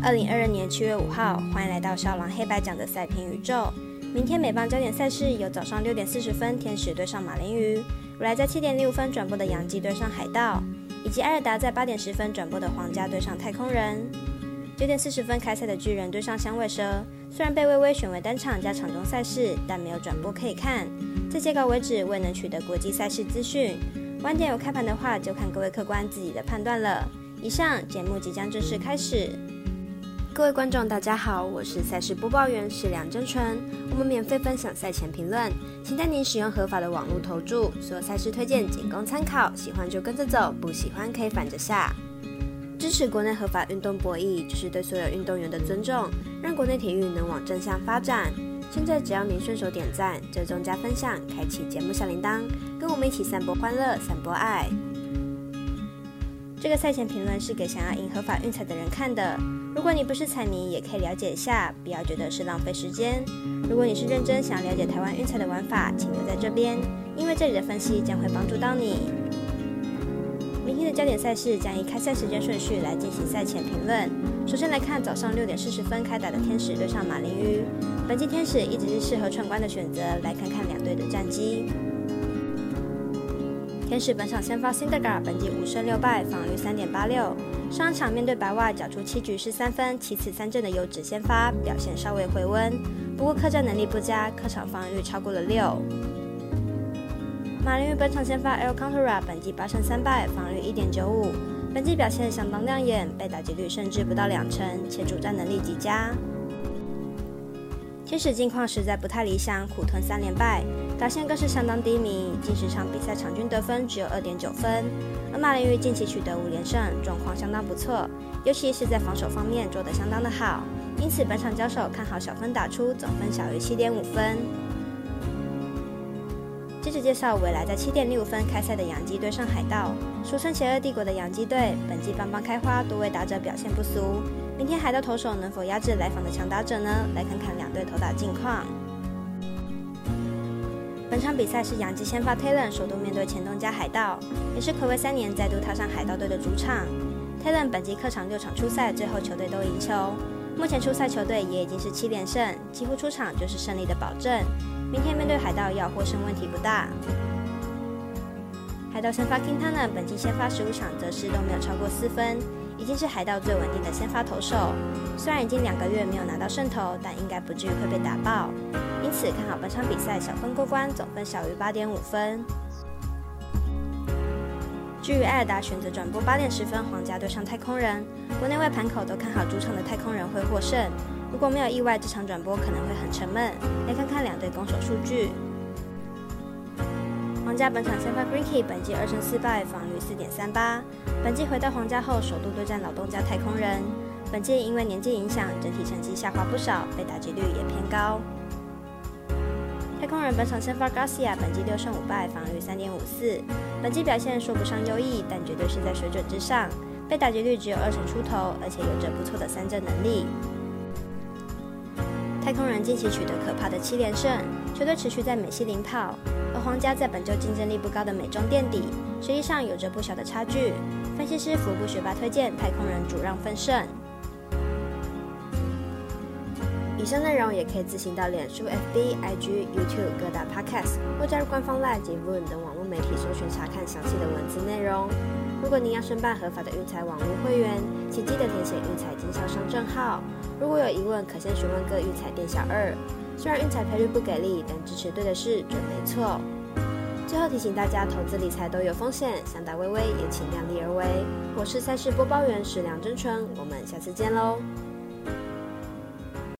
二零二二年七月五号，欢迎来到少狼黑白奖的赛评宇宙。明天美邦焦点赛事有早上六点四十分天使对上马林鱼，未来在七点零五分转播的洋基对上海盗，以及艾尔达在八点十分转播的皇家对上太空人。九点四十分开赛的巨人对上响尾蛇，虽然被微微选为单场加场中赛事，但没有转播可以看。在截稿为止，未能取得国际赛事资讯。晚点有开盘的话，就看各位客官自己的判断了。以上节目即将正式开始。各位观众，大家好，我是赛事播报员是梁真纯。我们免费分享赛前评论，请带您使用合法的网络投注。所有赛事推荐仅供参考，喜欢就跟着走，不喜欢可以反着下。支持国内合法运动博弈，就是对所有运动员的尊重，让国内体育能往正向发展。现在只要您顺手点赞、追踪加分享、开启节目小铃铛，跟我们一起散播欢乐、散播爱。这个赛前评论是给想要赢合法运彩的人看的。如果你不是彩迷，也可以了解一下，不要觉得是浪费时间。如果你是认真想了解台湾运彩的玩法，请留在这边，因为这里的分析将会帮助到你。明天的焦点赛事将以开赛时间顺序来进行赛前评论。首先来看早上六点四十分开打的天使对上马林鱼。本季天使一直是适合串关的选择，来看看两队的战绩。天使本场先发 Cindergar，本季五胜六败，防率三点八六。上场面对白袜，缴出七局失三分，七次三振的优质先发，表现稍微回温。不过客战能力不佳，客场防御率超过了六。马林鱼本场先发 El Contera，本季八胜三败，防率一点九五。本季表现相当亮眼，被打击率甚至不到两成，且主战能力极佳。天使近况实在不太理想，苦吞三连败，表现更是相当低迷。近十场比赛场均得分只有二点九分。而马林鱼近期取得五连胜，状况相当不错，尤其是在防守方面做得相当的好。因此本场交手看好小分打出，总分小于七点五分。接着介绍未来在七点零五分开赛的洋基队上海盗，俗称邪恶帝国的洋基队，本季棒棒开花，多位打者表现不俗。明天海盗投手能否压制来访的强打者呢？来看看两队投打近况。本场比赛是杨基先发 Taylor 首度面对前东家海盗，也是暌违三年再度踏上海盗队的主场。Taylor 本季客场六场出赛，最后球队都赢球。目前出赛球队也已经是七连胜，几乎出场就是胜利的保证。明天面对海盗要获胜问题不大。海盗先发 king tana 本季先发十五场则是都没有超过四分。已经是海盗最稳定的先发投手，虽然已经两个月没有拿到胜投，但应该不至于会被打爆，因此看好本场比赛小分过关，总分小于八点五分。至于艾尔达选择转播八点十分皇家对上太空人，国内外盘口都看好主场的太空人会获胜。如果没有意外，这场转播可能会很沉闷。来看看两队攻守数据。家本场先发 Greenkey，本季二胜四败，防御四点三八。本季回到皇家后，首度对战老东家太空人。本季因为年纪影响，整体成绩下滑不少，被打击率也偏高。太空人本场先发 Garcia，本季六胜五败，防御三点五四。本季表现说不上优异，但绝对是在水准之上。被打击率只有二成出头，而且有着不错的三振能力。太空人近期取得可怕的七连胜，球队持续在美西领跑。而皇家在本周竞争力不高的美中垫底，实际上有着不小的差距。分析师福布学霸推荐太空人主让分胜。以上内容也可以自行到脸书、FB、IG、YouTube 各大 Podcast 或加入官方 Line 及 v o o 等网络媒体搜寻查看详细的文字内容。如果您要申办合法的运彩网络会员，请记得填写运彩经销商证号。如果有疑问，可先询问各运彩店小二。虽然运彩赔率不给力，但支持对的事准没错。最后提醒大家，投资理财都有风险，想打微微也请量力而为。我是赛事播报员石梁真纯，我们下次见喽。